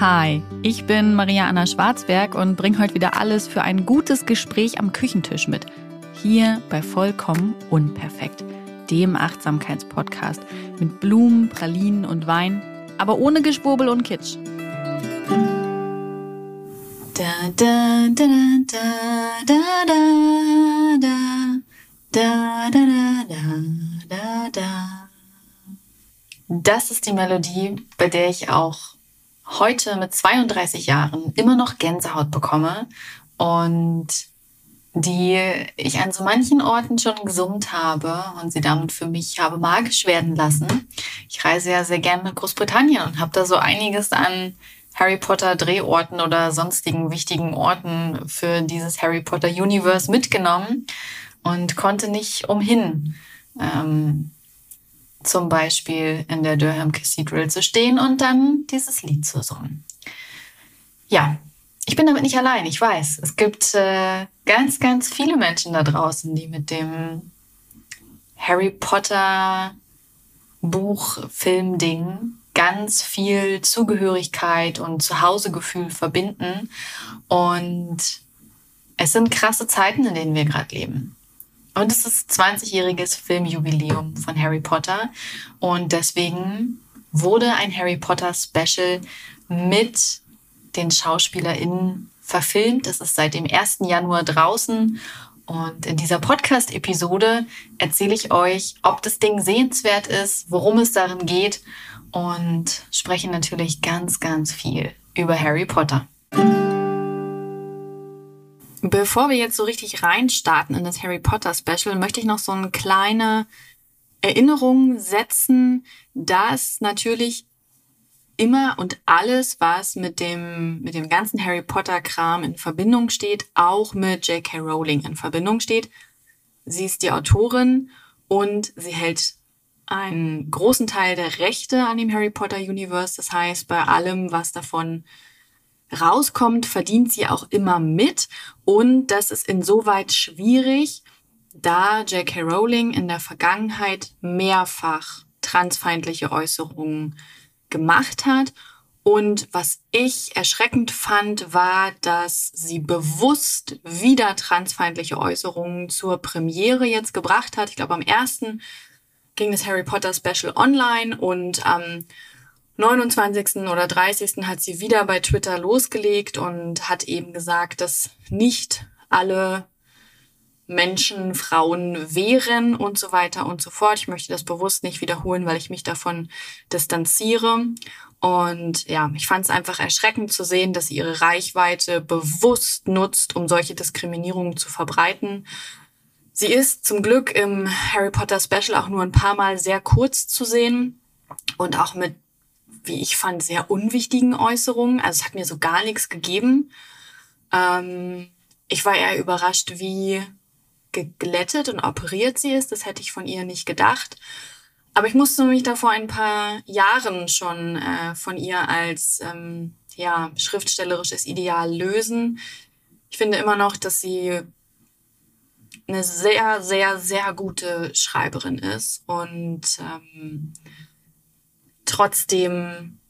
Hi, ich bin Maria Anna Schwarzberg und bringe heute wieder alles für ein gutes Gespräch am Küchentisch mit. Hier bei Vollkommen Unperfekt, dem Achtsamkeitspodcast mit Blumen, Pralinen und Wein, aber ohne Geschwurbel und Kitsch. Da, da, da, da, da, da, da, da, da, da, da, da. Das ist die Melodie, bei der ich auch heute mit 32 Jahren immer noch Gänsehaut bekomme und die ich an so manchen Orten schon gesummt habe und sie damit für mich habe magisch werden lassen. Ich reise ja sehr gerne nach Großbritannien und habe da so einiges an Harry Potter Drehorten oder sonstigen wichtigen Orten für dieses Harry Potter Universe mitgenommen und konnte nicht umhin, ähm, zum Beispiel in der Durham Cathedral zu stehen und dann dieses Lied zu singen. Ja, ich bin damit nicht allein, ich weiß. Es gibt äh, ganz, ganz viele Menschen da draußen, die mit dem Harry Potter Buch, Film, Ding ganz viel Zugehörigkeit und Zuhausegefühl verbinden. Und es sind krasse Zeiten, in denen wir gerade leben. Und es ist 20-jähriges Filmjubiläum von Harry Potter. Und deswegen wurde ein Harry Potter Special mit den SchauspielerInnen verfilmt. Es ist seit dem 1. Januar draußen. Und in dieser Podcast-Episode erzähle ich euch, ob das Ding sehenswert ist, worum es darin geht und spreche natürlich ganz, ganz viel über Harry Potter. Bevor wir jetzt so richtig reinstarten in das Harry Potter Special, möchte ich noch so eine kleine Erinnerung setzen, dass natürlich immer und alles, was mit dem, mit dem ganzen Harry Potter Kram in Verbindung steht, auch mit J.K. Rowling in Verbindung steht. Sie ist die Autorin und sie hält einen großen Teil der Rechte an dem Harry Potter Universe. Das heißt, bei allem, was davon rauskommt, verdient sie auch immer mit. Und das ist insoweit schwierig, da J.K. Rowling in der Vergangenheit mehrfach transfeindliche Äußerungen gemacht hat. Und was ich erschreckend fand, war, dass sie bewusst wieder transfeindliche Äußerungen zur Premiere jetzt gebracht hat. Ich glaube, am ersten ging das Harry Potter Special online und am 29. oder 30. hat sie wieder bei Twitter losgelegt und hat eben gesagt, dass nicht alle Menschen, Frauen wären und so weiter und so fort. Ich möchte das bewusst nicht wiederholen, weil ich mich davon distanziere. Und ja, ich fand es einfach erschreckend zu sehen, dass sie ihre Reichweite bewusst nutzt, um solche Diskriminierungen zu verbreiten. Sie ist zum Glück im Harry Potter Special auch nur ein paar Mal sehr kurz zu sehen und auch mit wie ich fand, sehr unwichtigen Äußerungen. Also es hat mir so gar nichts gegeben. Ähm, ich war eher überrascht, wie geglättet und operiert sie ist. Das hätte ich von ihr nicht gedacht. Aber ich musste mich da vor ein paar Jahren schon äh, von ihr als ähm, ja, schriftstellerisches Ideal lösen. Ich finde immer noch, dass sie eine sehr, sehr, sehr gute Schreiberin ist und ähm, Trotzdem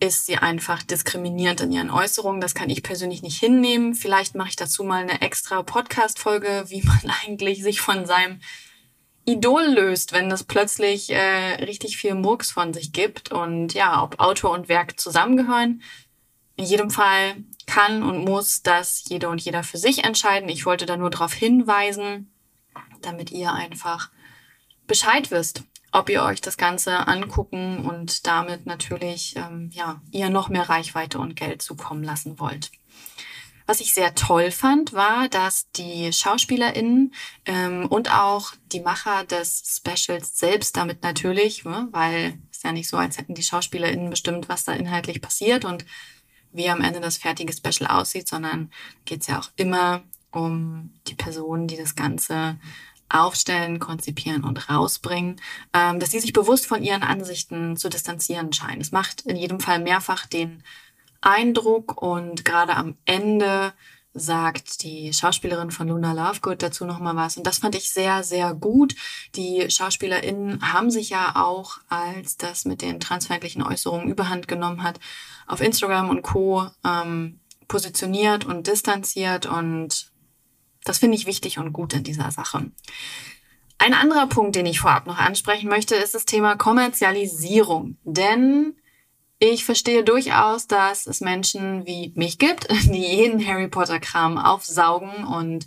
ist sie einfach diskriminierend in ihren Äußerungen. Das kann ich persönlich nicht hinnehmen. Vielleicht mache ich dazu mal eine extra Podcast-Folge, wie man eigentlich sich von seinem Idol löst, wenn es plötzlich äh, richtig viel Murks von sich gibt und ja, ob Autor und Werk zusammengehören. In jedem Fall kann und muss das jeder und jeder für sich entscheiden. Ich wollte da nur darauf hinweisen, damit ihr einfach Bescheid wisst ob ihr euch das Ganze angucken und damit natürlich ähm, ja, ihr noch mehr Reichweite und Geld zukommen lassen wollt. Was ich sehr toll fand, war, dass die SchauspielerInnen ähm, und auch die Macher des Specials selbst damit natürlich, ne, weil es ja nicht so, als hätten die SchauspielerInnen bestimmt, was da inhaltlich passiert und wie am Ende das fertige Special aussieht, sondern geht es ja auch immer um die Person, die das Ganze aufstellen, konzipieren und rausbringen, ähm, dass sie sich bewusst von ihren Ansichten zu distanzieren scheinen. Es macht in jedem Fall mehrfach den Eindruck und gerade am Ende sagt die Schauspielerin von Luna Lovegood dazu nochmal was. Und das fand ich sehr, sehr gut. Die SchauspielerInnen haben sich ja auch, als das mit den transfeindlichen Äußerungen überhand genommen hat, auf Instagram und Co. Ähm, positioniert und distanziert. Und das finde ich wichtig und gut in dieser Sache. Ein anderer Punkt, den ich vorab noch ansprechen möchte, ist das Thema Kommerzialisierung. Denn ich verstehe durchaus, dass es Menschen wie mich gibt, die jeden Harry Potter Kram aufsaugen und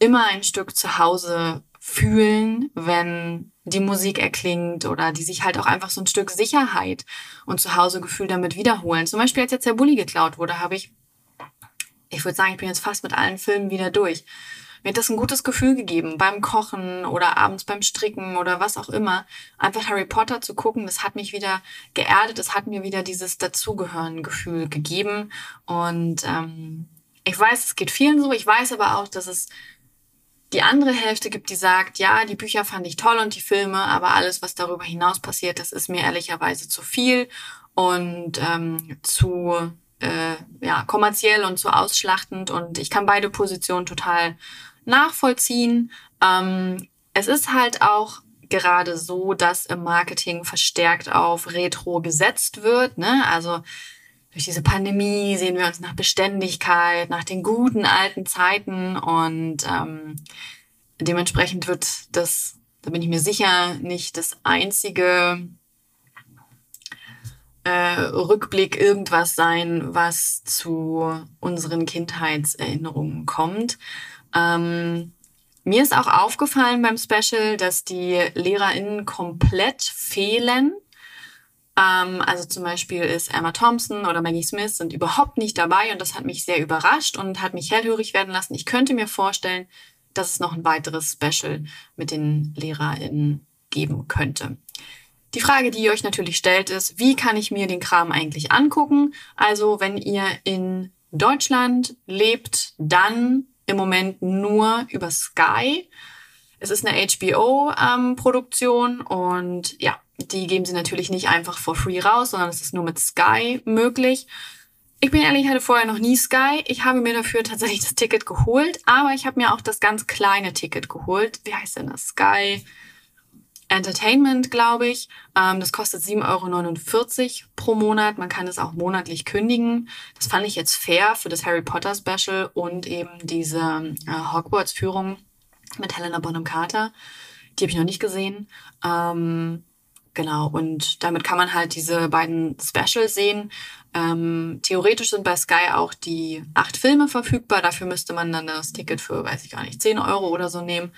immer ein Stück zu Hause fühlen, wenn die Musik erklingt oder die sich halt auch einfach so ein Stück Sicherheit und Zuhausegefühl damit wiederholen. Zum Beispiel, als jetzt der Bulli geklaut wurde, habe ich, ich würde sagen, ich bin jetzt fast mit allen Filmen wieder durch mir hat das ein gutes Gefühl gegeben beim Kochen oder abends beim Stricken oder was auch immer. Einfach Harry Potter zu gucken, das hat mich wieder geerdet, das hat mir wieder dieses Dazugehören-Gefühl gegeben. Und ähm, ich weiß, es geht vielen so. Ich weiß aber auch, dass es die andere Hälfte gibt, die sagt, ja, die Bücher fand ich toll und die Filme, aber alles, was darüber hinaus passiert, das ist mir ehrlicherweise zu viel und ähm, zu äh, ja, kommerziell und zu ausschlachtend. Und ich kann beide Positionen total nachvollziehen. Ähm, es ist halt auch gerade so, dass im Marketing verstärkt auf Retro gesetzt wird. Ne? Also durch diese Pandemie sehen wir uns nach Beständigkeit, nach den guten alten Zeiten und ähm, dementsprechend wird das, da bin ich mir sicher, nicht das einzige äh, Rückblick irgendwas sein, was zu unseren Kindheitserinnerungen kommt. Ähm, mir ist auch aufgefallen beim Special, dass die LehrerInnen komplett fehlen. Ähm, also zum Beispiel ist Emma Thompson oder Maggie Smith sind überhaupt nicht dabei und das hat mich sehr überrascht und hat mich hellhörig werden lassen. Ich könnte mir vorstellen, dass es noch ein weiteres Special mit den LehrerInnen geben könnte. Die Frage, die ihr euch natürlich stellt, ist, wie kann ich mir den Kram eigentlich angucken? Also, wenn ihr in Deutschland lebt, dann im Moment nur über Sky. Es ist eine HBO-Produktion ähm, und ja, die geben sie natürlich nicht einfach for free raus, sondern es ist nur mit Sky möglich. Ich bin ehrlich, ich hatte vorher noch nie Sky. Ich habe mir dafür tatsächlich das Ticket geholt, aber ich habe mir auch das ganz kleine Ticket geholt. Wie heißt denn das? Sky Entertainment, glaube ich. Ähm, das kostet 7,49 Euro pro Monat. Man kann es auch monatlich kündigen. Das fand ich jetzt fair für das Harry Potter Special und eben diese äh, Hogwarts-Führung mit Helena Bonham Carter. Die habe ich noch nicht gesehen. Ähm, genau, und damit kann man halt diese beiden Specials sehen. Ähm, theoretisch sind bei Sky auch die acht Filme verfügbar. Dafür müsste man dann das Ticket für, weiß ich gar nicht, 10 Euro oder so nehmen.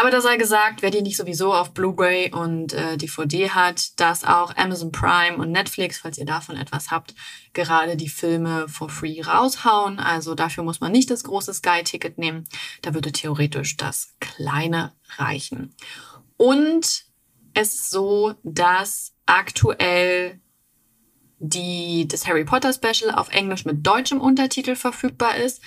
Aber da sei gesagt, wer die nicht sowieso auf Blu-ray und äh, DVD hat, dass auch Amazon Prime und Netflix, falls ihr davon etwas habt, gerade die Filme for free raushauen. Also dafür muss man nicht das große Sky-Ticket nehmen. Da würde theoretisch das kleine reichen. Und es ist so, dass aktuell die, das Harry Potter Special auf Englisch mit deutschem Untertitel verfügbar ist.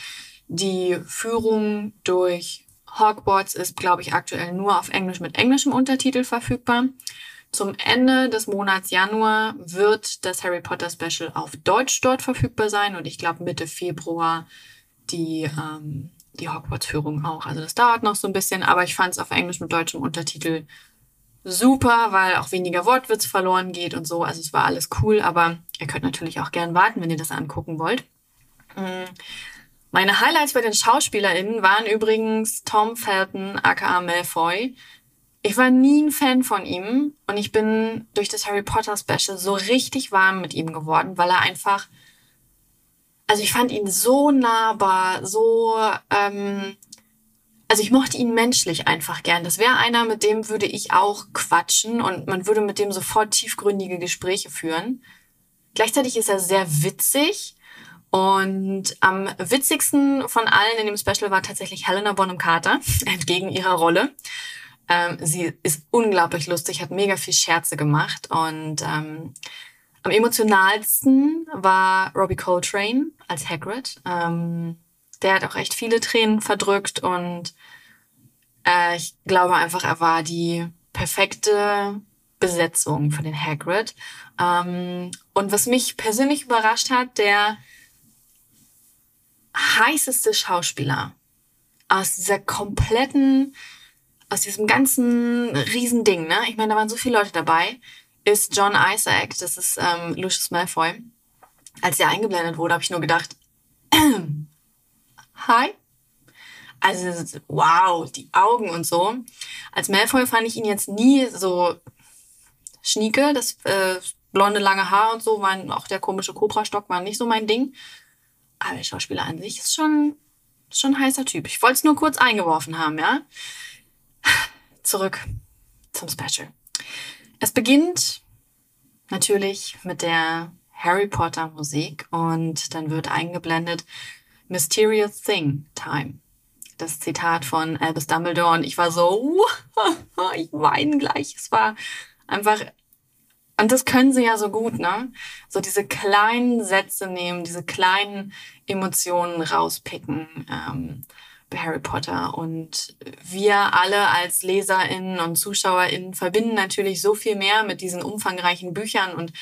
Die Führung durch Hogwarts ist, glaube ich, aktuell nur auf Englisch mit englischem Untertitel verfügbar. Zum Ende des Monats Januar wird das Harry Potter Special auf Deutsch dort verfügbar sein und ich glaube Mitte Februar die, ähm, die Hogwarts-Führung auch. Also das dauert noch so ein bisschen, aber ich fand es auf Englisch mit deutschem Untertitel super, weil auch weniger Wortwitz verloren geht und so. Also es war alles cool, aber ihr könnt natürlich auch gern warten, wenn ihr das angucken wollt. Mm. Meine Highlights bei den SchauspielerInnen waren übrigens Tom Felton, aka Malfoy. Ich war nie ein Fan von ihm und ich bin durch das Harry Potter Special so richtig warm mit ihm geworden, weil er einfach, also ich fand ihn so nahbar, so, ähm, also ich mochte ihn menschlich einfach gern. Das wäre einer, mit dem würde ich auch quatschen und man würde mit dem sofort tiefgründige Gespräche führen. Gleichzeitig ist er sehr witzig und am witzigsten von allen in dem Special war tatsächlich Helena Bonham Carter, entgegen ihrer Rolle. Ähm, sie ist unglaublich lustig, hat mega viel Scherze gemacht und ähm, am emotionalsten war Robbie Coltrane als Hagrid. Ähm, der hat auch echt viele Tränen verdrückt und äh, ich glaube einfach, er war die perfekte Besetzung für den Hagrid. Ähm, und was mich persönlich überrascht hat, der heißeste Schauspieler aus dieser kompletten, aus diesem ganzen Riesending, ne? Ich meine, da waren so viele Leute dabei, ist John Isaac, das ist ähm, Lucius Malfoy. Als er eingeblendet wurde, habe ich nur gedacht, hi. Also, wow, die Augen und so. Als Malfoy fand ich ihn jetzt nie so schnieke, das äh, blonde lange Haar und so, waren auch der komische Cobra-Stock war nicht so mein Ding. Aber der Schauspieler an sich ist schon, schon ein heißer Typ. Ich wollte es nur kurz eingeworfen haben, ja. Zurück zum Special. Es beginnt natürlich mit der Harry Potter Musik und dann wird eingeblendet Mysterious Thing Time. Das Zitat von Albus Dumbledore und ich war so, ich weine gleich. Es war einfach und das können sie ja so gut, ne? So diese kleinen Sätze nehmen, diese kleinen Emotionen rauspicken ähm, bei Harry Potter. Und wir alle als LeserInnen und ZuschauerInnen verbinden natürlich so viel mehr mit diesen umfangreichen Büchern und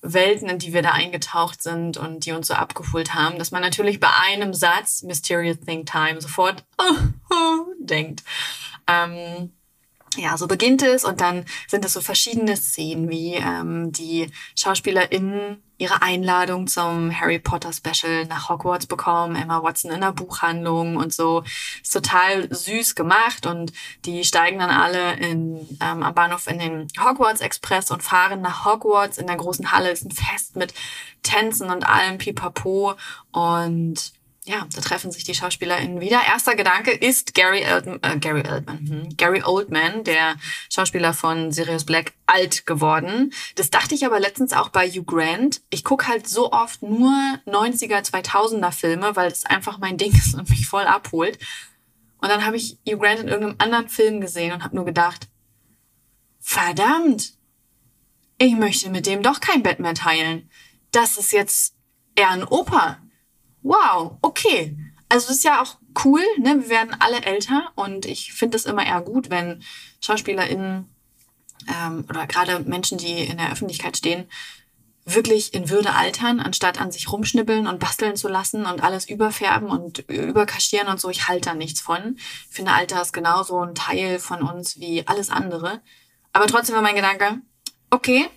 Welten, in die wir da eingetaucht sind und die uns so abgeholt haben, dass man natürlich bei einem Satz Mysterious Thing Time sofort denkt. Ähm, ja, so beginnt es und dann sind es so verschiedene Szenen, wie ähm, die SchauspielerInnen ihre Einladung zum Harry Potter Special nach Hogwarts bekommen, Emma Watson in der Buchhandlung und so. Ist total süß gemacht und die steigen dann alle in, ähm, am Bahnhof in den Hogwarts Express und fahren nach Hogwarts. In der großen Halle ist ein Fest mit Tänzen und allem Pipapo und ja, da treffen sich die SchauspielerInnen wieder. Erster Gedanke ist Gary Oldman, äh, Gary Oldman, hm, Gary Oldman, der Schauspieler von Sirius Black, alt geworden. Das dachte ich aber letztens auch bei Hugh Grant. Ich gucke halt so oft nur 90er, 2000er Filme, weil es einfach mein Ding ist und mich voll abholt. Und dann habe ich Hugh Grant in irgendeinem anderen Film gesehen und habe nur gedacht, verdammt, ich möchte mit dem doch kein mehr teilen. Das ist jetzt eher ein Opa wow, okay. Also das ist ja auch cool, ne? Wir werden alle älter und ich finde es immer eher gut, wenn SchauspielerInnen ähm, oder gerade Menschen, die in der Öffentlichkeit stehen, wirklich in Würde altern, anstatt an sich rumschnibbeln und basteln zu lassen und alles überfärben und überkaschieren und so. Ich halte da nichts von. Ich finde, Alter ist genauso ein Teil von uns wie alles andere. Aber trotzdem war mein Gedanke, okay,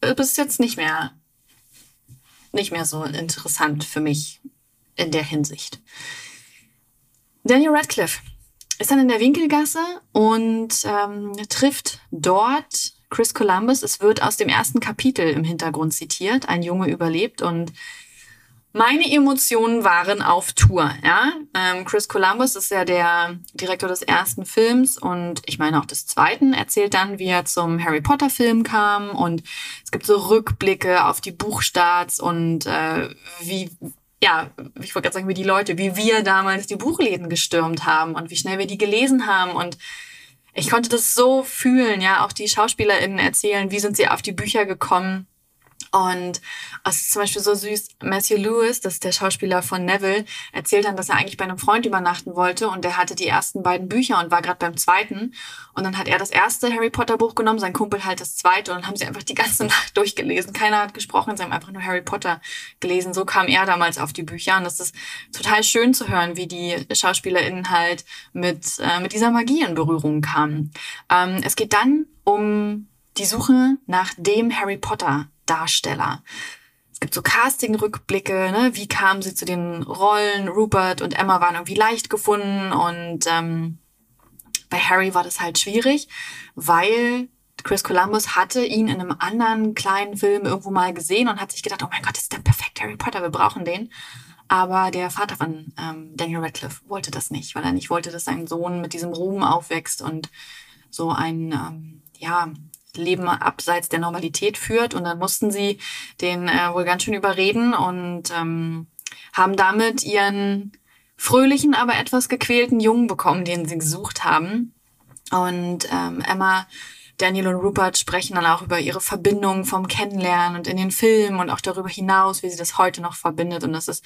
du bist jetzt nicht mehr nicht mehr so interessant für mich in der Hinsicht. Daniel Radcliffe ist dann in der Winkelgasse und ähm, trifft dort Chris Columbus. Es wird aus dem ersten Kapitel im Hintergrund zitiert. Ein Junge überlebt und meine Emotionen waren auf Tour. Ja? Ähm, Chris Columbus ist ja der Direktor des ersten Films und ich meine auch des zweiten, erzählt dann, wie er zum Harry Potter Film kam und es gibt so Rückblicke auf die Buchstarts und äh, wie, ja, ich wollte gerade sagen, wie die Leute, wie wir damals die Buchläden gestürmt haben und wie schnell wir die gelesen haben und ich konnte das so fühlen, ja, auch die SchauspielerInnen erzählen, wie sind sie auf die Bücher gekommen und es ist zum Beispiel so süß, Matthew Lewis, das ist der Schauspieler von Neville, erzählt dann, dass er eigentlich bei einem Freund übernachten wollte und der hatte die ersten beiden Bücher und war gerade beim zweiten. Und dann hat er das erste Harry Potter Buch genommen, sein Kumpel halt das zweite und dann haben sie einfach die ganze Nacht durchgelesen. Keiner hat gesprochen, sie haben einfach nur Harry Potter gelesen. So kam er damals auf die Bücher und das ist total schön zu hören, wie die SchauspielerInnen halt mit, äh, mit dieser Magie in Berührung kamen. Ähm, es geht dann um die Suche nach dem Harry Potter Darsteller. Es gibt so Casting-Rückblicke, ne? wie kamen sie zu den Rollen? Rupert und Emma waren irgendwie leicht gefunden und ähm, bei Harry war das halt schwierig, weil Chris Columbus hatte ihn in einem anderen kleinen Film irgendwo mal gesehen und hat sich gedacht, oh mein Gott, das ist der perfekte Harry Potter, wir brauchen den. Aber der Vater von ähm, Daniel Radcliffe wollte das nicht, weil er nicht wollte, dass sein Sohn mit diesem Ruhm aufwächst und so ein, ähm, ja, Leben abseits der Normalität führt. Und dann mussten sie den äh, wohl ganz schön überreden und ähm, haben damit ihren fröhlichen, aber etwas gequälten Jungen bekommen, den sie gesucht haben. Und ähm, Emma, Daniel und Rupert sprechen dann auch über ihre Verbindung vom Kennenlernen und in den Filmen und auch darüber hinaus, wie sie das heute noch verbindet. Und das ist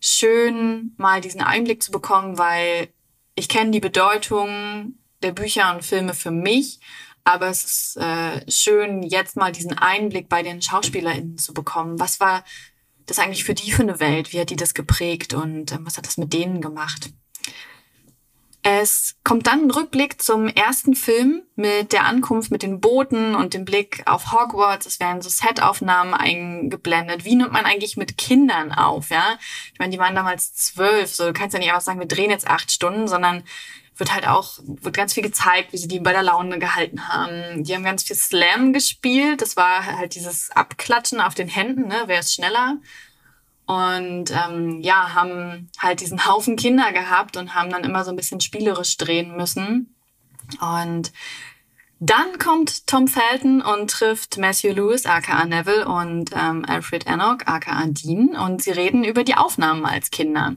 schön, mal diesen Einblick zu bekommen, weil ich kenne die Bedeutung der Bücher und Filme für mich aber es ist äh, schön, jetzt mal diesen Einblick bei den SchauspielerInnen zu bekommen. Was war das eigentlich für die für eine Welt? Wie hat die das geprägt und ähm, was hat das mit denen gemacht? Es kommt dann ein Rückblick zum ersten Film mit der Ankunft mit den Booten und dem Blick auf Hogwarts. Es werden so Setaufnahmen eingeblendet. Wie nimmt man eigentlich mit Kindern auf, ja? Ich meine, die waren damals zwölf, so du kannst ja nicht einfach sagen, wir drehen jetzt acht Stunden, sondern wird halt auch, wird ganz viel gezeigt, wie sie die bei der Laune gehalten haben. Die haben ganz viel Slam gespielt. Das war halt dieses Abklatschen auf den Händen, ne? Wer ist schneller? Und ähm, ja, haben halt diesen Haufen Kinder gehabt und haben dann immer so ein bisschen spielerisch drehen müssen. Und dann kommt Tom Felton und trifft Matthew Lewis, aka Neville, und ähm, Alfred Enoch, aka Dean. Und sie reden über die Aufnahmen als Kinder.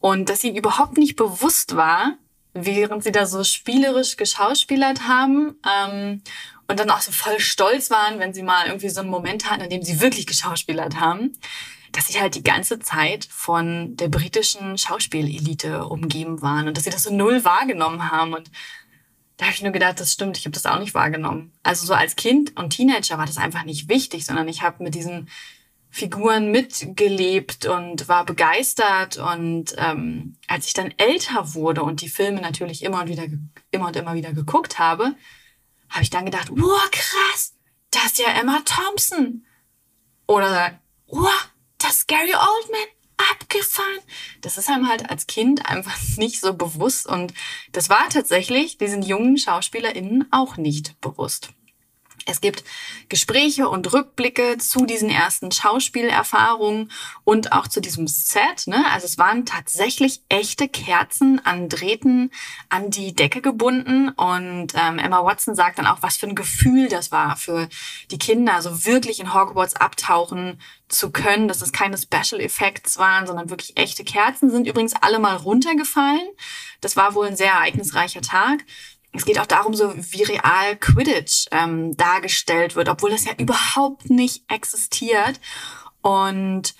Und dass ihnen überhaupt nicht bewusst war, während sie da so spielerisch geschauspielert haben ähm, und dann auch so voll stolz waren, wenn sie mal irgendwie so einen Moment hatten, in dem sie wirklich geschauspielert haben, dass sie halt die ganze Zeit von der britischen Schauspielelite umgeben waren und dass sie das so null wahrgenommen haben. Und da habe ich nur gedacht, das stimmt, ich habe das auch nicht wahrgenommen. Also so als Kind und Teenager war das einfach nicht wichtig, sondern ich habe mit diesen Figuren mitgelebt und war begeistert. Und ähm, als ich dann älter wurde und die Filme natürlich immer und wieder, immer und immer wieder geguckt habe, habe ich dann gedacht, wow, krass, das ist ja Emma Thompson. Oder, wow, das ist Gary Oldman. Abgefahren. Das ist einem halt als Kind einfach nicht so bewusst und das war tatsächlich diesen jungen SchauspielerInnen auch nicht bewusst. Es gibt Gespräche und Rückblicke zu diesen ersten Schauspielerfahrungen und auch zu diesem Set. Ne? Also es waren tatsächlich echte Kerzen an Drähten an die Decke gebunden. Und ähm, Emma Watson sagt dann auch, was für ein Gefühl das war für die Kinder, also wirklich in Hogwarts abtauchen zu können, dass es keine Special Effects waren, sondern wirklich echte Kerzen sind übrigens alle mal runtergefallen. Das war wohl ein sehr ereignisreicher Tag es geht auch darum, so wie real Quidditch ähm, dargestellt wird, obwohl das ja überhaupt nicht existiert. Und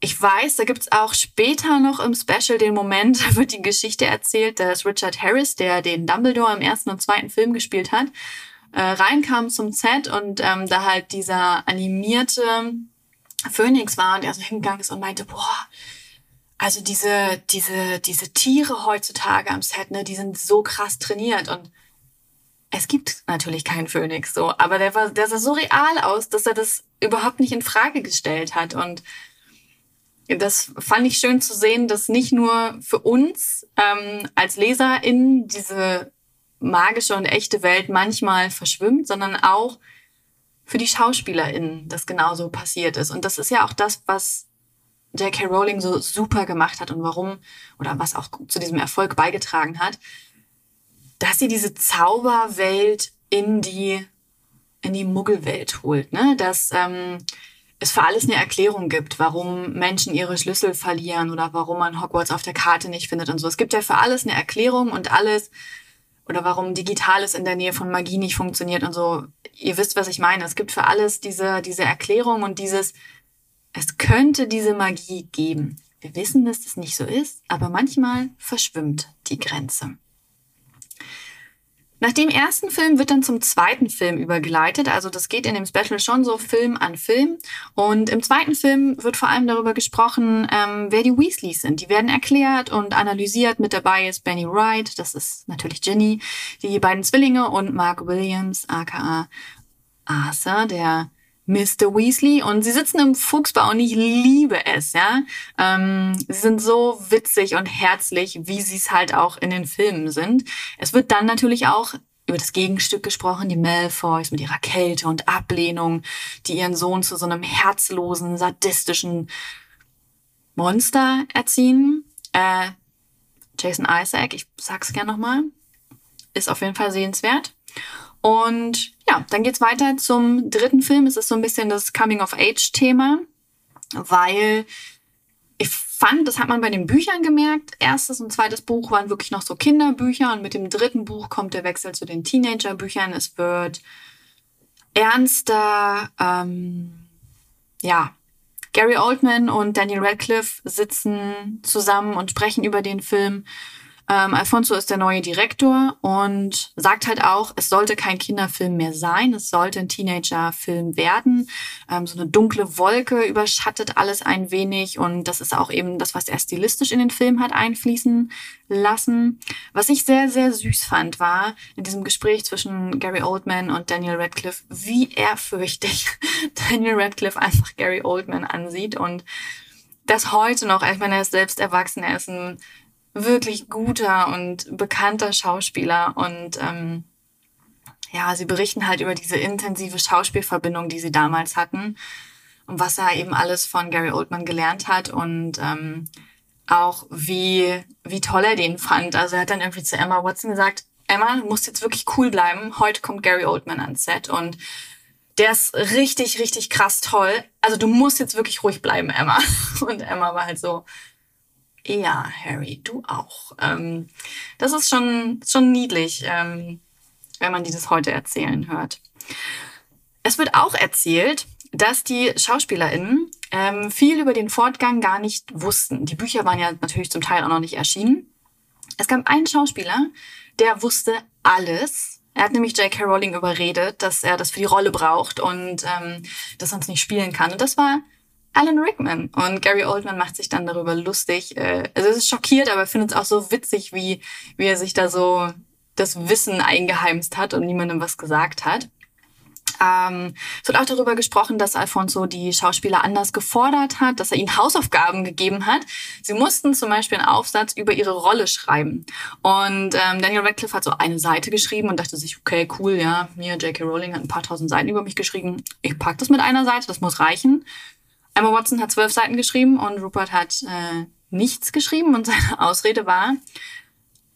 ich weiß, da gibt's auch später noch im Special den Moment, da wird die Geschichte erzählt, dass Richard Harris, der den Dumbledore im ersten und zweiten Film gespielt hat, äh, reinkam zum Set und ähm, da halt dieser animierte Phönix war und er so hingegangen ist und meinte, boah, also diese, diese, diese Tiere heutzutage am Set, ne, die sind so krass trainiert und es gibt natürlich keinen Phönix so, aber der war, der sah so real aus, dass er das überhaupt nicht in Frage gestellt hat und das fand ich schön zu sehen, dass nicht nur für uns ähm, als LeserInnen diese magische und echte Welt manchmal verschwimmt, sondern auch für die SchauspielerInnen das genauso passiert ist. Und das ist ja auch das, was J.K. Rowling so super gemacht hat und warum oder was auch zu diesem Erfolg beigetragen hat, dass sie diese Zauberwelt in die in die Muggelwelt holt, ne? Dass ähm, es für alles eine Erklärung gibt, warum Menschen ihre Schlüssel verlieren oder warum man Hogwarts auf der Karte nicht findet und so. Es gibt ja für alles eine Erklärung und alles oder warum Digitales in der Nähe von Magie nicht funktioniert und so. Ihr wisst, was ich meine. Es gibt für alles diese diese Erklärung und dieses es könnte diese Magie geben. Wir wissen, dass das nicht so ist, aber manchmal verschwimmt die Grenze. Nach dem ersten Film wird dann zum zweiten Film übergeleitet. Also das geht in dem Special schon so Film an Film. Und im zweiten Film wird vor allem darüber gesprochen, ähm, wer die Weasleys sind. Die werden erklärt und analysiert. Mit dabei ist Benny Wright, das ist natürlich Ginny, die beiden Zwillinge und Mark Williams, aka Arthur, der Mr. Weasley und sie sitzen im Fuchsbau und ich liebe es, ja. Ähm, sie sind so witzig und herzlich, wie sie es halt auch in den Filmen sind. Es wird dann natürlich auch über das Gegenstück gesprochen, die Malfoys mit ihrer Kälte und Ablehnung, die ihren Sohn zu so einem herzlosen, sadistischen Monster erziehen. Äh, Jason Isaac, ich sag's gern nochmal, ist auf jeden Fall sehenswert. Und ja, dann geht's weiter zum dritten Film. Es ist so ein bisschen das Coming-of-Age-Thema, weil ich fand, das hat man bei den Büchern gemerkt. Erstes und zweites Buch waren wirklich noch so Kinderbücher und mit dem dritten Buch kommt der Wechsel zu den Teenagerbüchern. Es wird ernster. Ähm, ja, Gary Oldman und Daniel Radcliffe sitzen zusammen und sprechen über den Film. Ähm, Alfonso ist der neue Direktor und sagt halt auch, es sollte kein Kinderfilm mehr sein, es sollte ein Teenagerfilm werden. Ähm, so eine dunkle Wolke überschattet alles ein wenig und das ist auch eben das, was er stilistisch in den Film hat einfließen lassen. Was ich sehr, sehr süß fand, war in diesem Gespräch zwischen Gary Oldman und Daniel Radcliffe, wie ehrfürchtig Daniel Radcliffe einfach Gary Oldman ansieht und das heute noch, ich meine, er ist selbst erwachsen, er ist ein wirklich guter und bekannter Schauspieler und ähm, ja, sie berichten halt über diese intensive Schauspielverbindung, die sie damals hatten und was er eben alles von Gary Oldman gelernt hat und ähm, auch wie, wie toll er den fand. Also er hat dann irgendwie zu Emma Watson gesagt, Emma, du musst jetzt wirklich cool bleiben. Heute kommt Gary Oldman ans Set und der ist richtig, richtig krass toll. Also du musst jetzt wirklich ruhig bleiben, Emma. Und Emma war halt so, ja, Harry, du auch. Ähm, das ist schon, schon niedlich, ähm, wenn man dieses heute erzählen hört. Es wird auch erzählt, dass die SchauspielerInnen ähm, viel über den Fortgang gar nicht wussten. Die Bücher waren ja natürlich zum Teil auch noch nicht erschienen. Es gab einen Schauspieler, der wusste alles. Er hat nämlich J.K. Rowling überredet, dass er das für die Rolle braucht und ähm, das sonst nicht spielen kann. Und das war Alan Rickman. Und Gary Oldman macht sich dann darüber lustig. Äh, also es ist schockiert, aber findet es auch so witzig, wie, wie er sich da so das Wissen eingeheimst hat und niemandem was gesagt hat. Ähm, es wird auch darüber gesprochen, dass Alfonso die Schauspieler anders gefordert hat, dass er ihnen Hausaufgaben gegeben hat. Sie mussten zum Beispiel einen Aufsatz über ihre Rolle schreiben. Und ähm, Daniel Radcliffe hat so eine Seite geschrieben und dachte sich, okay, cool, ja, mir, J.K. Rowling hat ein paar tausend Seiten über mich geschrieben. Ich pack das mit einer Seite, das muss reichen. Emma Watson hat zwölf Seiten geschrieben und Rupert hat äh, nichts geschrieben und seine Ausrede war,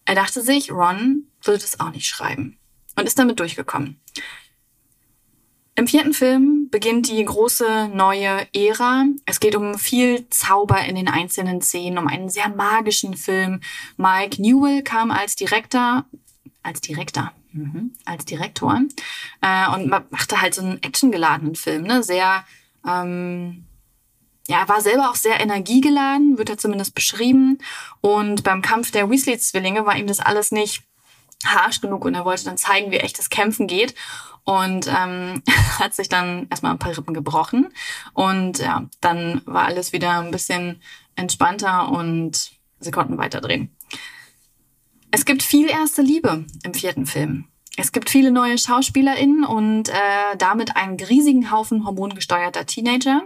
er dachte sich, Ron würde das auch nicht schreiben und ist damit durchgekommen. Im vierten Film beginnt die große neue Ära. Es geht um viel Zauber in den einzelnen Szenen, um einen sehr magischen Film. Mike Newell kam als Direktor, als Direktor, mhm, als Direktor äh, und machte halt so einen actiongeladenen Film, ne, sehr ähm, ja, war selber auch sehr energiegeladen, wird er zumindest beschrieben. Und beim Kampf der Weasley-Zwillinge war ihm das alles nicht harsch genug und er wollte dann zeigen, wie echtes Kämpfen geht. Und ähm, hat sich dann erstmal ein paar Rippen gebrochen. Und ja, dann war alles wieder ein bisschen entspannter und sie konnten weiterdrehen. Es gibt viel erste Liebe im vierten Film. Es gibt viele neue SchauspielerInnen und äh, damit einen riesigen Haufen hormongesteuerter Teenager.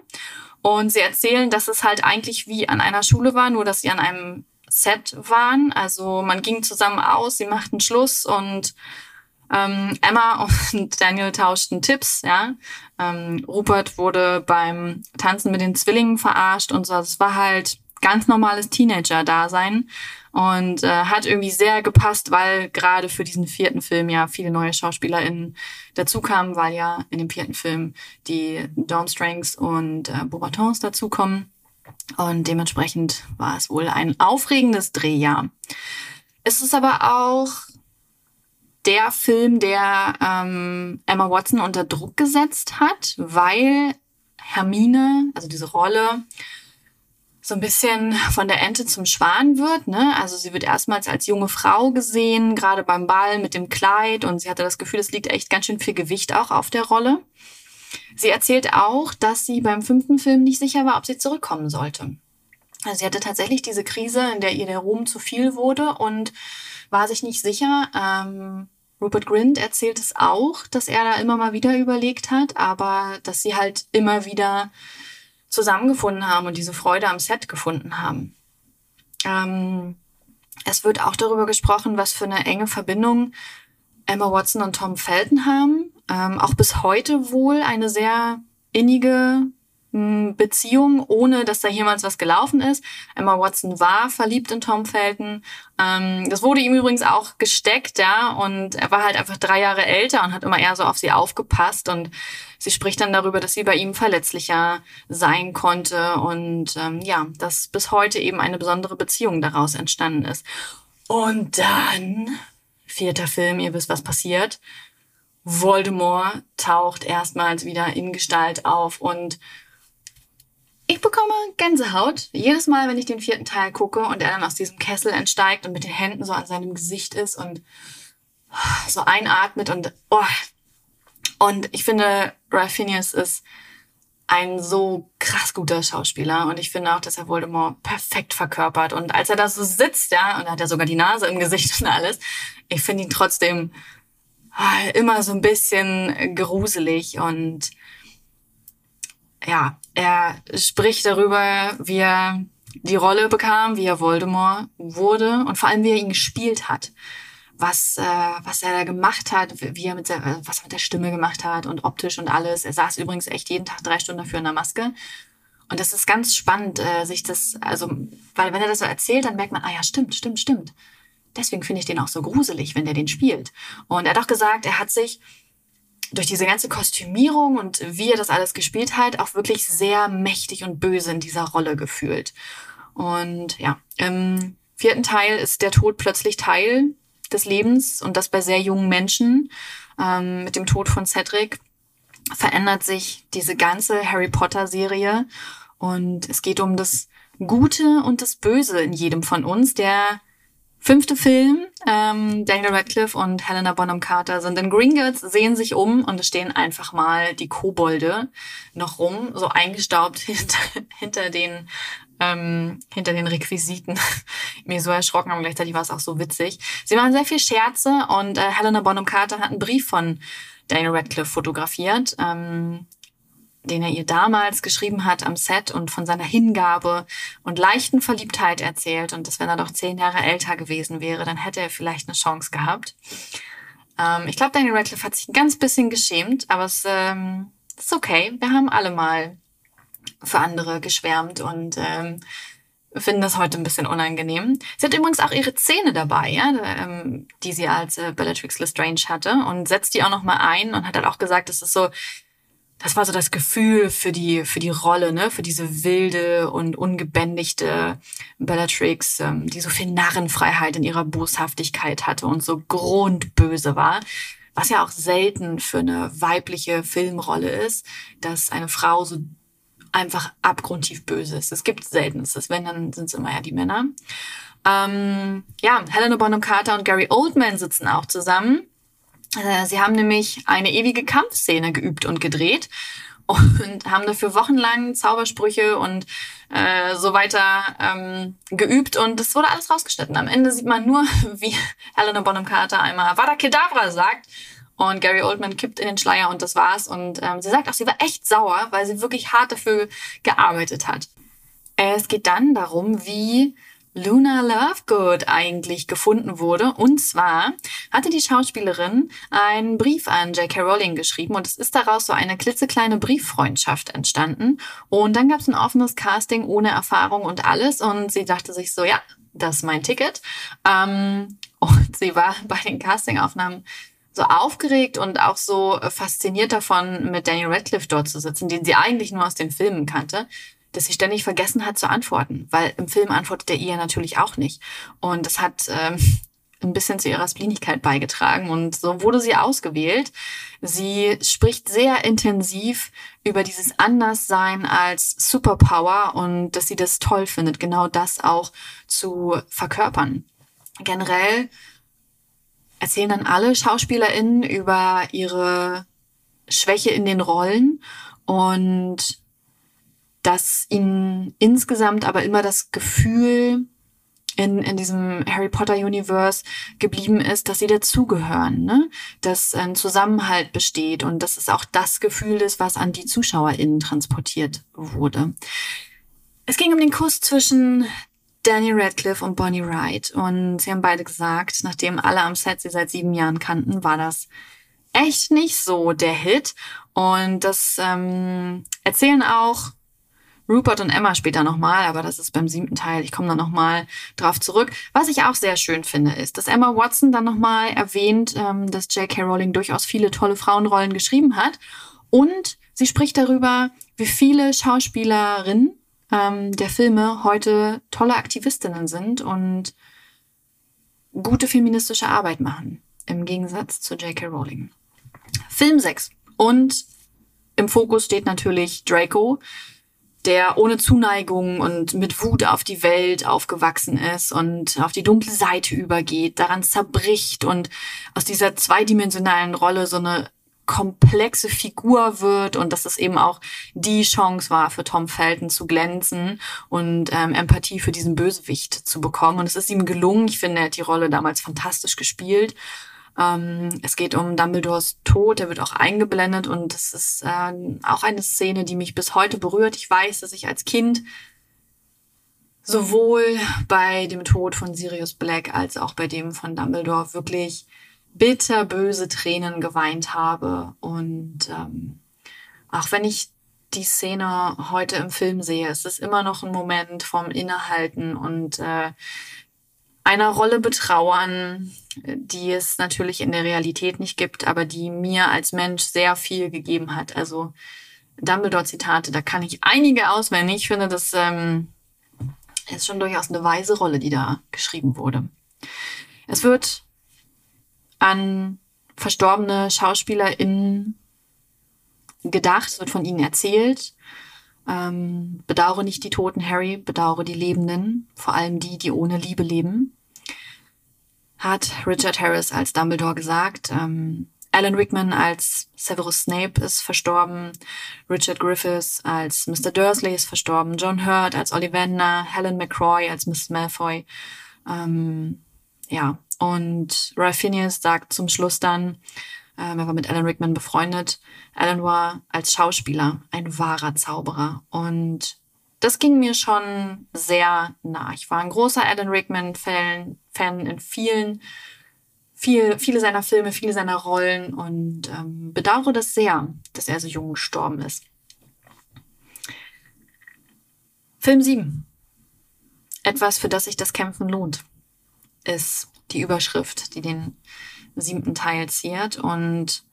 Und sie erzählen, dass es halt eigentlich wie an einer Schule war, nur dass sie an einem Set waren. Also man ging zusammen aus, sie machten Schluss und ähm, Emma und Daniel tauschten Tipps, ja. Ähm, Rupert wurde beim Tanzen mit den Zwillingen verarscht und so. Es war halt ganz normales Teenager-Dasein und äh, hat irgendwie sehr gepasst, weil gerade für diesen vierten Film ja viele neue SchauspielerInnen dazukamen, weil ja in dem vierten Film die Dormstrangs und äh, Bobatons dazukommen. Und dementsprechend war es wohl ein aufregendes Drehjahr. Es ist aber auch der Film, der ähm, Emma Watson unter Druck gesetzt hat, weil Hermine, also diese Rolle, so ein bisschen von der Ente zum Schwan wird. Ne? Also sie wird erstmals als junge Frau gesehen, gerade beim Ball mit dem Kleid und sie hatte das Gefühl, es liegt echt ganz schön viel Gewicht auch auf der Rolle. Sie erzählt auch, dass sie beim fünften Film nicht sicher war, ob sie zurückkommen sollte. Also sie hatte tatsächlich diese Krise, in der ihr der Ruhm zu viel wurde und war sich nicht sicher. Ähm, Rupert Grint erzählt es auch, dass er da immer mal wieder überlegt hat, aber dass sie halt immer wieder zusammengefunden haben und diese Freude am Set gefunden haben. Ähm, es wird auch darüber gesprochen, was für eine enge Verbindung Emma Watson und Tom Felton haben. Ähm, auch bis heute wohl eine sehr innige Beziehung, ohne dass da jemals was gelaufen ist. Emma Watson war verliebt in Tom Felton. Ähm, das wurde ihm übrigens auch gesteckt, ja, und er war halt einfach drei Jahre älter und hat immer eher so auf sie aufgepasst und sie spricht dann darüber, dass sie bei ihm verletzlicher sein konnte und ähm, ja, dass bis heute eben eine besondere Beziehung daraus entstanden ist. Und dann, vierter Film, ihr wisst, was passiert. Voldemort taucht erstmals wieder in Gestalt auf und Ich bekomme Gänsehaut jedes Mal, wenn ich den vierten Teil gucke und er dann aus diesem Kessel entsteigt und mit den Händen so an seinem Gesicht ist und so einatmet und oh. Und ich finde, Ralph Phineas ist ein so krass guter Schauspieler und ich finde auch, dass er Voldemort perfekt verkörpert. Und als er da so sitzt, ja, und er hat ja sogar die Nase im Gesicht und alles, ich finde ihn trotzdem ah, immer so ein bisschen gruselig und ja, er spricht darüber, wie er die Rolle bekam, wie er Voldemort wurde und vor allem, wie er ihn gespielt hat was, äh, was er da gemacht hat, wie er mit der, was er mit der Stimme gemacht hat und optisch und alles. Er saß übrigens echt jeden Tag drei Stunden dafür in der Maske. Und das ist ganz spannend, äh, sich das, also, weil wenn er das so erzählt, dann merkt man, ah ja, stimmt, stimmt, stimmt. Deswegen finde ich den auch so gruselig, wenn der den spielt. Und er hat auch gesagt, er hat sich durch diese ganze Kostümierung und wie er das alles gespielt hat, auch wirklich sehr mächtig und böse in dieser Rolle gefühlt. Und ja, im vierten Teil ist der Tod plötzlich Teil des Lebens und das bei sehr jungen Menschen. Ähm, mit dem Tod von Cedric verändert sich diese ganze Harry Potter-Serie und es geht um das Gute und das Böse in jedem von uns. Der fünfte Film, ähm, Daniel Radcliffe und Helena Bonham Carter sind in Gringotts, sehen sich um und es stehen einfach mal die Kobolde noch rum, so eingestaubt hinter, hinter den ähm, hinter den Requisiten mir so erschrocken, aber gleichzeitig war es auch so witzig. Sie machen sehr viel Scherze und äh, Helena Bonham Carter hat einen Brief von Daniel Radcliffe fotografiert, ähm, den er ihr damals geschrieben hat am Set und von seiner Hingabe und leichten Verliebtheit erzählt und dass wenn er doch zehn Jahre älter gewesen wäre, dann hätte er vielleicht eine Chance gehabt. Ähm, ich glaube, Daniel Radcliffe hat sich ein ganz bisschen geschämt, aber es ähm, ist okay. Wir haben alle mal für andere geschwärmt und ähm, finden das heute ein bisschen unangenehm. Sie hat übrigens auch ihre Zähne dabei, ja, ähm, die sie als äh, Bellatrix Lestrange hatte und setzt die auch nochmal ein und hat halt auch gesagt, das ist so, das war so das Gefühl für die, für die Rolle, ne, für diese wilde und ungebändigte Bellatrix, ähm, die so viel Narrenfreiheit in ihrer Boshaftigkeit hatte und so grundböse war. Was ja auch selten für eine weibliche Filmrolle ist, dass eine Frau so einfach abgrundtief böse ist. Es gibt seltenstes, wenn, dann sind es immer ja die Männer. Ähm, ja, Helena Bonham Carter und Gary Oldman sitzen auch zusammen. Äh, sie haben nämlich eine ewige Kampfszene geübt und gedreht und haben dafür wochenlang Zaubersprüche und äh, so weiter ähm, geübt und es wurde alles rausgeschnitten. Am Ende sieht man nur, wie Helena Bonham Carter einmal Vada Kedavra sagt und Gary Oldman kippt in den Schleier und das war's. Und ähm, sie sagt auch, sie war echt sauer, weil sie wirklich hart dafür gearbeitet hat. Es geht dann darum, wie Luna Lovegood eigentlich gefunden wurde. Und zwar hatte die Schauspielerin einen Brief an J.K. Rowling geschrieben und es ist daraus so eine klitzekleine Brieffreundschaft entstanden. Und dann gab es ein offenes Casting ohne Erfahrung und alles. Und sie dachte sich so, ja, das ist mein Ticket. Ähm, und sie war bei den Castingaufnahmen so aufgeregt und auch so fasziniert davon, mit Daniel Radcliffe dort zu sitzen, den sie eigentlich nur aus den Filmen kannte, dass sie ständig vergessen hat zu antworten, weil im Film antwortet er ihr natürlich auch nicht. Und das hat ähm, ein bisschen zu ihrer Splinigkeit beigetragen und so wurde sie ausgewählt. Sie spricht sehr intensiv über dieses Anderssein als Superpower und dass sie das toll findet, genau das auch zu verkörpern. Generell erzählen dann alle SchauspielerInnen über ihre Schwäche in den Rollen und dass ihnen insgesamt aber immer das Gefühl in, in diesem Harry Potter Universe geblieben ist, dass sie dazugehören, ne? dass ein Zusammenhalt besteht und dass es auch das Gefühl ist, was an die ZuschauerInnen transportiert wurde. Es ging um den Kuss zwischen Danny Radcliffe und Bonnie Wright. Und sie haben beide gesagt, nachdem alle am Set sie seit sieben Jahren kannten, war das echt nicht so der Hit. Und das ähm, erzählen auch Rupert und Emma später nochmal, aber das ist beim siebten Teil. Ich komme da nochmal drauf zurück. Was ich auch sehr schön finde, ist, dass Emma Watson dann nochmal erwähnt, ähm, dass J.K. Rowling durchaus viele tolle Frauenrollen geschrieben hat. Und sie spricht darüber, wie viele Schauspielerinnen ähm, der Filme heute tolle Aktivistinnen sind und gute feministische Arbeit machen, im Gegensatz zu J.K. Rowling. Film 6. Und im Fokus steht natürlich Draco, der ohne Zuneigung und mit Wut auf die Welt aufgewachsen ist und auf die dunkle Seite übergeht, daran zerbricht und aus dieser zweidimensionalen Rolle so eine komplexe Figur wird und dass es eben auch die Chance war für Tom Felton zu glänzen und ähm, Empathie für diesen Bösewicht zu bekommen. Und es ist ihm gelungen. Ich finde, er hat die Rolle damals fantastisch gespielt. Ähm, es geht um Dumbledores Tod, der wird auch eingeblendet und das ist äh, auch eine Szene, die mich bis heute berührt. Ich weiß, dass ich als Kind sowohl bei dem Tod von Sirius Black als auch bei dem von Dumbledore wirklich bitterböse Tränen geweint habe. Und ähm, auch wenn ich die Szene heute im Film sehe, es ist immer noch ein Moment vom Innehalten und äh, einer Rolle betrauern, die es natürlich in der Realität nicht gibt, aber die mir als Mensch sehr viel gegeben hat. Also Dumbledore-Zitate, da kann ich einige auswählen. Ich finde, das ähm, ist schon durchaus eine weise Rolle, die da geschrieben wurde. Es wird an verstorbene SchauspielerInnen gedacht, es wird von ihnen erzählt. Ähm, bedauere nicht die toten Harry, bedauere die Lebenden, vor allem die, die ohne Liebe leben, hat Richard Harris als Dumbledore gesagt. Ähm, Alan Rickman als Severus Snape ist verstorben, Richard Griffiths als Mr. Dursley ist verstorben, John Hurt als Ollivander, Helen McCroy als Miss Malfoy. Ähm, ja, und Ralph Phineas sagt zum Schluss dann, ähm, er war mit Alan Rickman befreundet. Alan war als Schauspieler ein wahrer Zauberer. Und das ging mir schon sehr nah. Ich war ein großer Alan Rickman-Fan Fan in vielen, viel, viele seiner Filme, viele seiner Rollen und ähm, bedauere das sehr, dass er so jung gestorben ist. Film 7. Etwas, für das sich das Kämpfen lohnt, ist die Überschrift, die den siebten Teil ziert. Und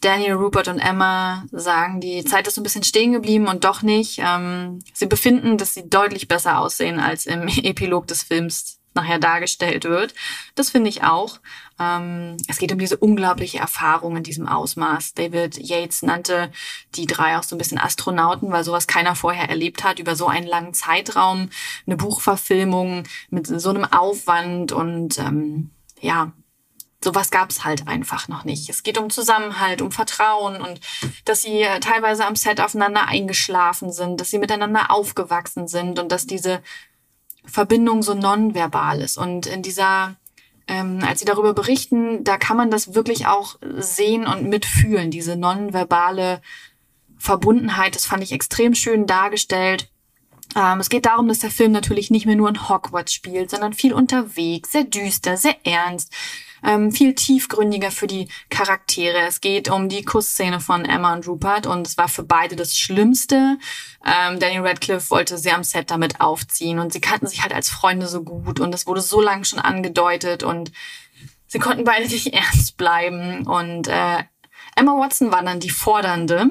Daniel, Rupert und Emma sagen, die Zeit ist so ein bisschen stehen geblieben und doch nicht. Ähm, sie befinden, dass sie deutlich besser aussehen als im Epilog des Films nachher dargestellt wird. Das finde ich auch. Ähm, es geht um diese unglaubliche Erfahrung in diesem Ausmaß. David Yates nannte die drei auch so ein bisschen Astronauten, weil sowas keiner vorher erlebt hat, über so einen langen Zeitraum, eine Buchverfilmung mit so einem Aufwand und ähm, ja, sowas gab es halt einfach noch nicht. Es geht um Zusammenhalt, um Vertrauen und dass sie äh, teilweise am Set aufeinander eingeschlafen sind, dass sie miteinander aufgewachsen sind und dass diese Verbindung so nonverbal ist. Und in dieser, ähm, als sie darüber berichten, da kann man das wirklich auch sehen und mitfühlen, diese nonverbale Verbundenheit. Das fand ich extrem schön dargestellt. Ähm, es geht darum, dass der Film natürlich nicht mehr nur in Hogwarts spielt, sondern viel unterwegs, sehr düster, sehr ernst ähm, viel tiefgründiger für die Charaktere. Es geht um die Kussszene von Emma und Rupert und es war für beide das Schlimmste. Ähm, Daniel Radcliffe wollte sie am Set damit aufziehen und sie kannten sich halt als Freunde so gut und es wurde so lange schon angedeutet und sie konnten beide nicht ernst bleiben und äh, Emma Watson war dann die Fordernde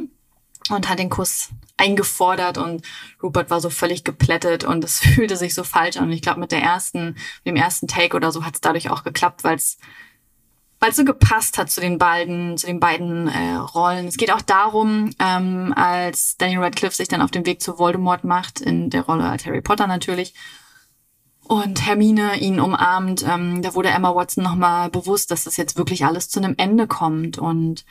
und hat den Kuss eingefordert und Rupert war so völlig geplättet und es fühlte sich so falsch an. Und ich glaube, mit der ersten, dem ersten Take oder so hat es dadurch auch geklappt, weil es weil es so gepasst hat zu den beiden, zu den beiden äh, Rollen. Es geht auch darum, ähm, als Daniel Radcliffe sich dann auf den Weg zu Voldemort macht, in der Rolle als Harry Potter natürlich, und Hermine ihn umarmt, ähm, da wurde Emma Watson nochmal bewusst, dass das jetzt wirklich alles zu einem Ende kommt und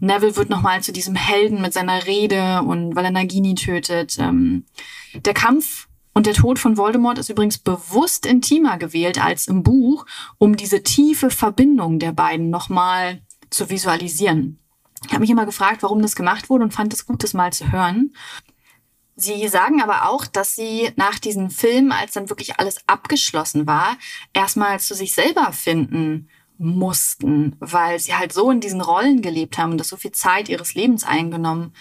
Neville wird nochmal zu diesem Helden mit seiner Rede und weil er Nagini tötet. Ähm, der Kampf und der Tod von Voldemort ist übrigens bewusst intimer gewählt als im Buch, um diese tiefe Verbindung der beiden nochmal zu visualisieren. Ich habe mich immer gefragt, warum das gemacht wurde und fand es gut, das mal zu hören. Sie sagen aber auch, dass sie nach diesem Film, als dann wirklich alles abgeschlossen war, erstmal zu sich selber finden mussten, weil sie halt so in diesen Rollen gelebt haben und das so viel Zeit ihres Lebens eingenommen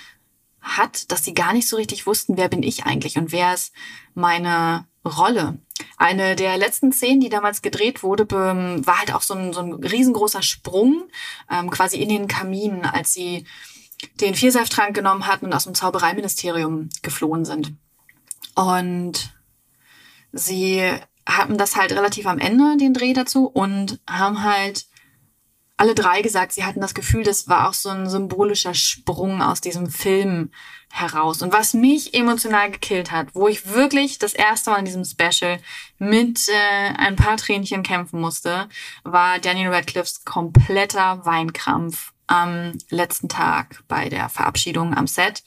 hat, dass sie gar nicht so richtig wussten, wer bin ich eigentlich und wer ist meine Rolle. Eine der letzten Szenen, die damals gedreht wurde, war halt auch so ein, so ein riesengroßer Sprung ähm, quasi in den Kamin, als sie den Vielseiftrank genommen hatten und aus dem Zaubereiministerium geflohen sind. Und sie hatten das halt relativ am Ende, den Dreh dazu, und haben halt alle drei gesagt, sie hatten das Gefühl, das war auch so ein symbolischer Sprung aus diesem Film heraus. Und was mich emotional gekillt hat, wo ich wirklich das erste Mal in diesem Special mit äh, ein paar Tränchen kämpfen musste, war Daniel Radcliffes kompletter Weinkrampf am letzten Tag bei der Verabschiedung am Set.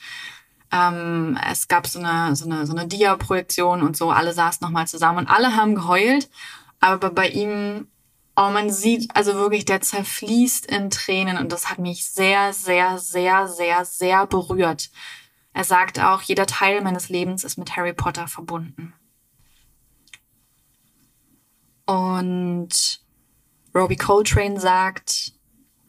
Ähm, es gab so eine, so eine, so eine Dia-Projektion und so, alle saßen nochmal zusammen und alle haben geheult. Aber bei ihm Oh, man sieht also wirklich, der zerfließt in Tränen und das hat mich sehr, sehr, sehr, sehr, sehr berührt. Er sagt auch, jeder Teil meines Lebens ist mit Harry Potter verbunden. Und Robbie Coltrane sagt,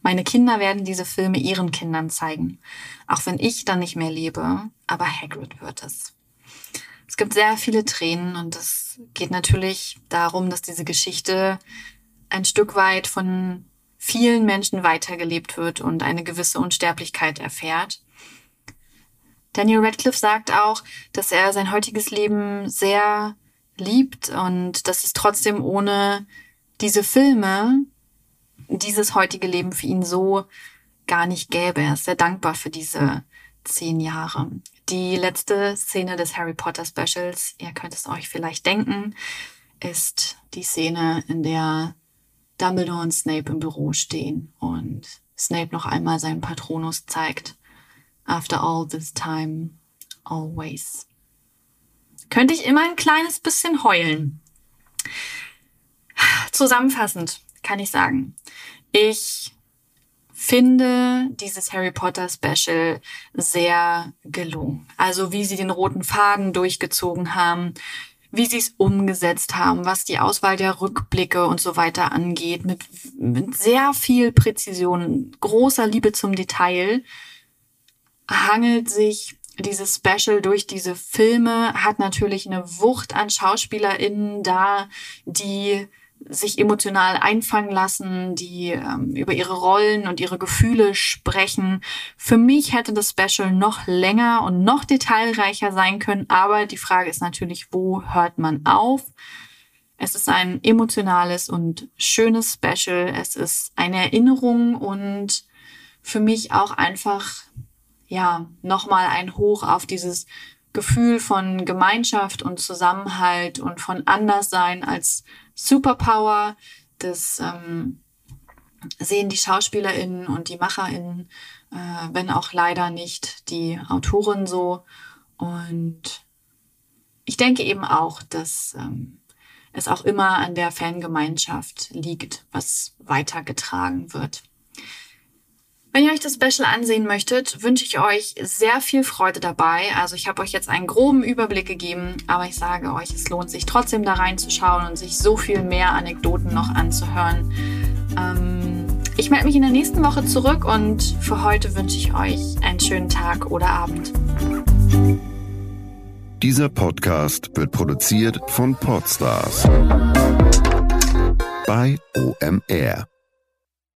meine Kinder werden diese Filme ihren Kindern zeigen. Auch wenn ich dann nicht mehr lebe, aber Hagrid wird es. Es gibt sehr viele Tränen und es geht natürlich darum, dass diese Geschichte ein Stück weit von vielen Menschen weitergelebt wird und eine gewisse Unsterblichkeit erfährt. Daniel Radcliffe sagt auch, dass er sein heutiges Leben sehr liebt und dass es trotzdem ohne diese Filme dieses heutige Leben für ihn so gar nicht gäbe. Er ist sehr dankbar für diese zehn Jahre. Die letzte Szene des Harry Potter Specials, ihr könnt es euch vielleicht denken, ist die Szene, in der Dumbledore und Snape im Büro stehen und Snape noch einmal seinen Patronus zeigt. After all this time, always. Könnte ich immer ein kleines bisschen heulen. Zusammenfassend kann ich sagen, ich finde dieses Harry Potter Special sehr gelungen. Also wie sie den roten Faden durchgezogen haben, wie sie es umgesetzt haben, was die Auswahl der Rückblicke und so weiter angeht, mit, mit sehr viel Präzision, großer Liebe zum Detail, hangelt sich dieses Special durch diese Filme, hat natürlich eine Wucht an SchauspielerInnen da, die sich emotional einfangen lassen, die ähm, über ihre Rollen und ihre Gefühle sprechen. Für mich hätte das Special noch länger und noch detailreicher sein können, aber die Frage ist natürlich, wo hört man auf? Es ist ein emotionales und schönes Special. Es ist eine Erinnerung und für mich auch einfach, ja, nochmal ein Hoch auf dieses Gefühl von Gemeinschaft und Zusammenhalt und von Anderssein als Superpower. Das ähm, sehen die SchauspielerInnen und die MacherInnen, äh, wenn auch leider nicht die Autoren so. Und ich denke eben auch, dass ähm, es auch immer an der Fangemeinschaft liegt, was weitergetragen wird. Wenn ihr euch das Special ansehen möchtet, wünsche ich euch sehr viel Freude dabei. Also ich habe euch jetzt einen groben Überblick gegeben, aber ich sage euch, es lohnt sich trotzdem da reinzuschauen und sich so viel mehr Anekdoten noch anzuhören. Ähm, ich melde mich in der nächsten Woche zurück und für heute wünsche ich euch einen schönen Tag oder Abend. Dieser Podcast wird produziert von Podstars bei OMR.